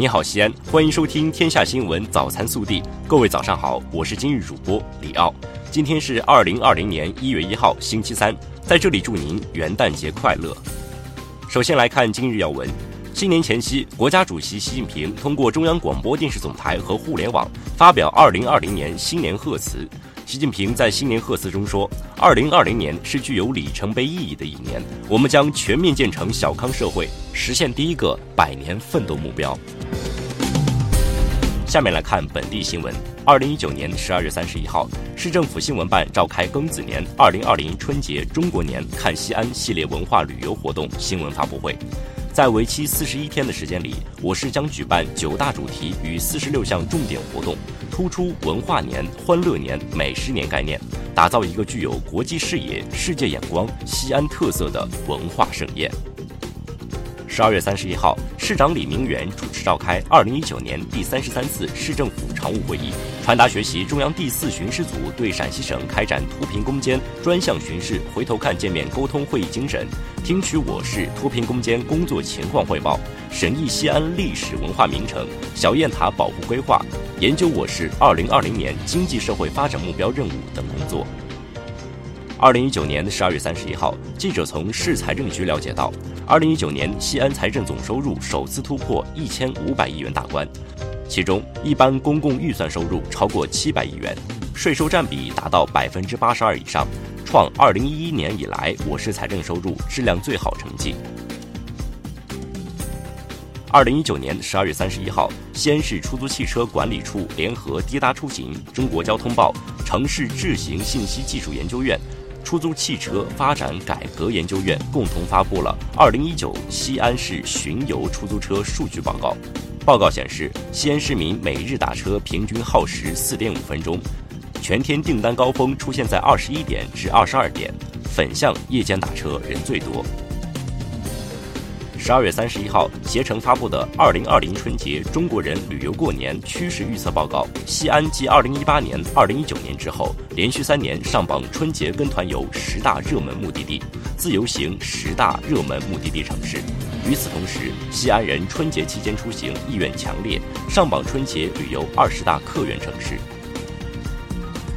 你好，西安，欢迎收听《天下新闻早餐速递》。各位早上好，我是今日主播李奥。今天是二零二零年一月一号，星期三，在这里祝您元旦节快乐。首先来看今日要闻。新年前夕，国家主席习近平通过中央广播电视总台和互联网发表二零二零年新年贺词。习近平在新年贺词中说：“二零二零年是具有里程碑意义的一年，我们将全面建成小康社会，实现第一个百年奋斗目标。”下面来看本地新闻。二零一九年十二月三十一号，市政府新闻办召开庚子年二零二零春节中国年看西安系列文化旅游活动新闻发布会。在为期四十一天的时间里，我市将举办九大主题与四十六项重点活动，突出文化年、欢乐年、美食年概念，打造一个具有国际视野、世界眼光、西安特色的文化盛宴。十二月三十一号，市长李明远主持召开二零一九年第三十三次市政府常务会议，传达学习中央第四巡视组对陕西省开展脱贫攻坚专项巡视回头看见面沟通会议精神，听取我市脱贫攻坚工作情况汇报，审议西安历史文化名城小雁塔保护规划，研究我市二零二零年经济社会发展目标任务等工作。二零一九年的十二月三十一号，记者从市财政局了解到，二零一九年西安财政总收入首次突破一千五百亿元大关，其中一般公共预算收入超过七百亿元，税收占比达到百分之八十二以上，创二零一一年以来我市财政收入质量最好成绩。二零一九年十二月三十一号，西安市出租汽车管理处联合滴答出行、中国交通报、城市智行信息技术研究院。出租汽车发展改革研究院共同发布了《二零一九西安市巡游出租车数据报告》。报告显示，西安市民每日打车平均耗时四点五分钟，全天订单高峰出现在二十一点至二十二点，粉巷夜间打车人最多。十二月三十一号，携程发布的《二零二零春节中国人旅游过年趋势预测报告》，西安继二零一八年、二零一九年之后，连续三年上榜春节跟团游十大热门目的地，自由行十大热门目的地城市。与此同时，西安人春节期间出行意愿强烈，上榜春节旅游二十大客源城市。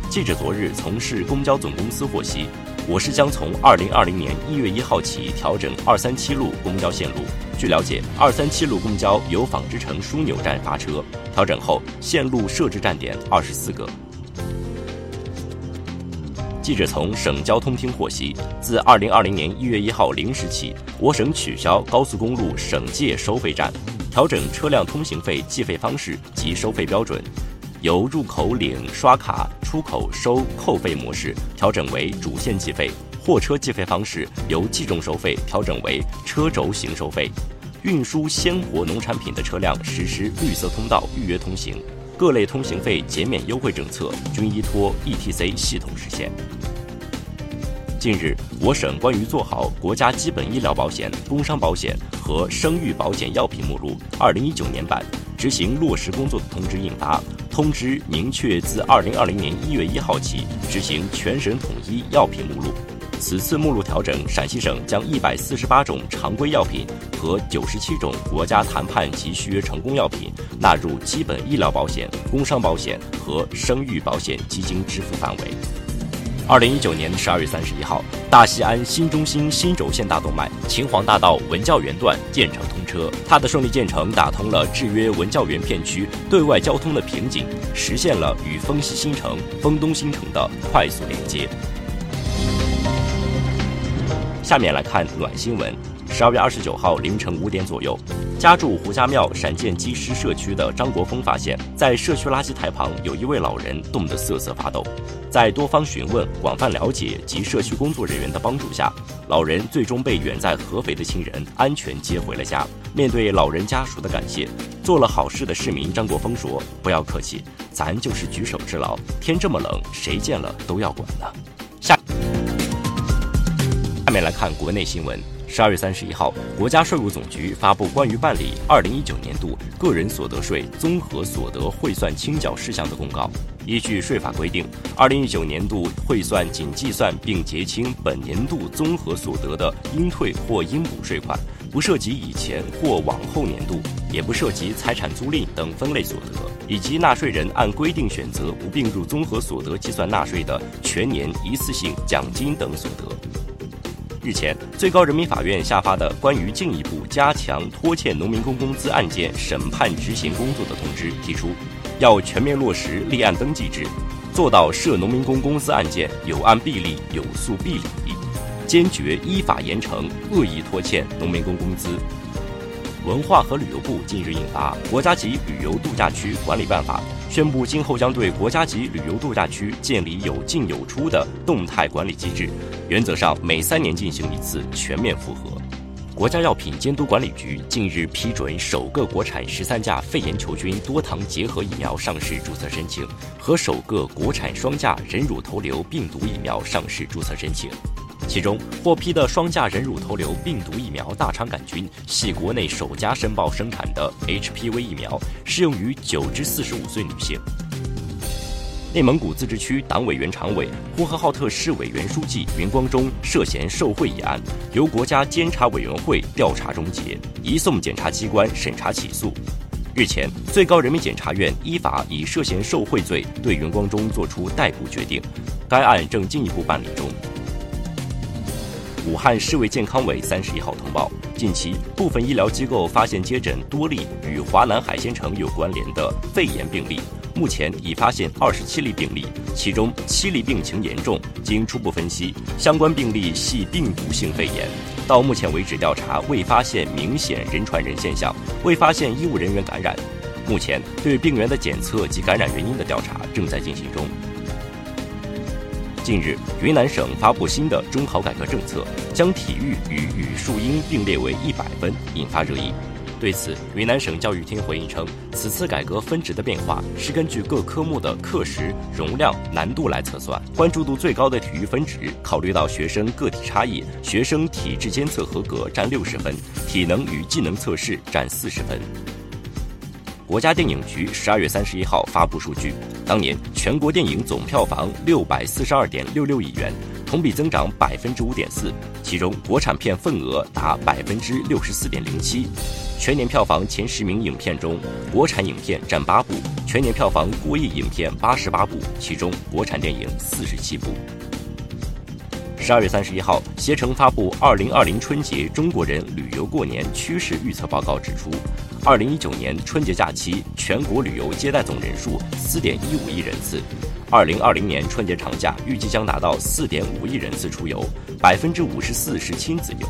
记者昨日从市公交总公司获悉。我市将从二零二零年一月一号起调整二三七路公交线路。据了解，二三七路公交由纺织城枢纽站发车，调整后线路设置站点二十四个。记者从省交通厅获悉，自二零二零年一月一号零时起，我省取消高速公路省界收费站，调整车辆通行费计费方式及收费标准。由入口领刷卡、出口收扣费模式调整为主线计费，货车计费方式由计重收费调整为车轴型收费。运输鲜活农产品的车辆实施绿色通道预约通行，各类通行费减免优惠政策均依托 ETC 系统实现。近日，我省关于做好国家基本医疗保险、工伤保险和生育保险药品目录（二零一九年版）执行落实工作的通知印发。通知明确，自二零二零年一月一号起执行全省统一药品目录。此次目录调整，陕西省将一百四十八种常规药品和九十七种国家谈判及续约成功药品纳入基本医疗保险、工伤保险和生育保险基金支付范围。二零一九年十二月三十一号，大西安新中心新轴线大动脉秦皇大道文教园段建成通车。它的顺利建成，打通了制约文教园片区对外交通的瓶颈，实现了与丰西新城、丰东新城的快速连接。下面来看暖新闻。十二月二十九号凌晨五点左右，家住胡家庙闪建基师社区的张国峰发现，在社区垃圾台旁有一位老人冻得瑟瑟发抖。在多方询问、广泛了解及社区工作人员的帮助下，老人最终被远在合肥的亲人安全接回了家。面对老人家属的感谢，做了好事的市民张国峰说：“不要客气，咱就是举手之劳。天这么冷，谁见了都要管呢。”下下面来看国内新闻。十二月三十一号，国家税务总局发布关于办理二零一九年度个人所得税综合所得汇算清缴事项的公告。依据税法规定，二零一九年度汇算仅计算并结清本年度综合所得的应退或应补税款，不涉及以前或往后年度，也不涉及财产租赁等分类所得，以及纳税人按规定选择不并入综合所得计算纳税的全年一次性奖金等所得。日前，最高人民法院下发的关于进一步加强拖欠农民工工资案件审判执行工作的通知提出，要全面落实立案登记制，做到涉农民工工资案件有案必立、有诉必理，坚决依法严惩恶意拖欠农民工工资。文化和旅游部近日印发《国家级旅游度假区管理办法》，宣布今后将对国家级旅游度假区建立有进有出的动态管理机制，原则上每三年进行一次全面复核。国家药品监督管理局近日批准首个国产十三价肺炎球菌多糖结合疫苗上市注册申请和首个国产双价人乳头瘤病毒疫苗上市注册申请。其中获批的双价人乳头瘤病毒疫苗大肠杆菌系国内首家申报生产的 HPV 疫苗，适用于九至四十五岁女性。内蒙古自治区党委原常委、呼和浩特市委原书记云光中涉嫌受贿一案，由国家监察委员会调查终结，移送检察机关审查起诉。日前，最高人民检察院依法以涉嫌受贿罪对云光中作出逮捕决定，该案正进一步办理中。武汉市卫健康委三十一号通报，近期部分医疗机构发现接诊多例与华南海鲜城有关联的肺炎病例，目前已发现二十七例病例，其中七例病情严重，经初步分析，相关病例系病毒性肺炎。到目前为止，调查未发现明显人传人现象，未发现医务人员感染。目前对病源的检测及感染原因的调查正在进行中。近日，云南省发布新的中考改革政策，将体育与语数英并列为一百分，引发热议。对此，云南省教育厅回应称，此次改革分值的变化是根据各科目的课时、容量、难度来测算，关注度最高的体育分值考虑到学生个体差异，学生体质监测合格占六十分，体能与技能测试占四十分。国家电影局十二月三十一号发布数据，当年全国电影总票房六百四十二点六六亿元，同比增长百分之五点四，其中国产片份额达百分之六十四点零七。全年票房前十名影片中，国产影片占八部，全年票房过亿影片八十八部，其中国产电影四十七部。十二月三十一号，携程发布《二零二零春节中国人旅游过年趋势预测报告》，指出。二零一九年春节假期全国旅游接待总人数四点一五亿人次，二零二零年春节长假预计将达到四点五亿人次出游，百分之五十四是亲子游，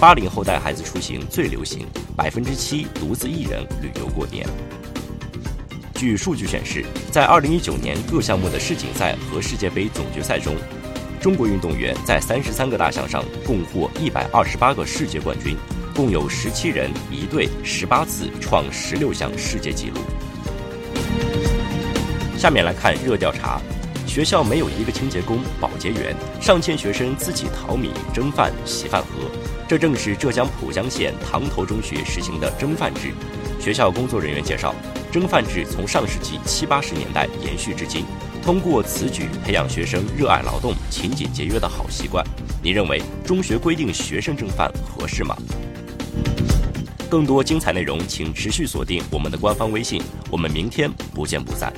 八零后带孩子出行最流行，百分之七独自一人旅游过年。据数据显示，在二零一九年各项目的世锦赛和世界杯总决赛中，中国运动员在三十三个大项上共获一百二十八个世界冠军。共有十七人一队十八次创十六项世界纪录。下面来看热调查：学校没有一个清洁工、保洁员，上千学生自己淘米、蒸饭、洗饭盒。这正是浙江浦江县塘头中学实行的蒸饭制。学校工作人员介绍，蒸饭制从上世纪七八十年代延续至今，通过此举培养学生热爱劳动、勤俭节约的好习惯。你认为中学规定学生蒸饭合适吗？更多精彩内容，请持续锁定我们的官方微信。我们明天不见不散。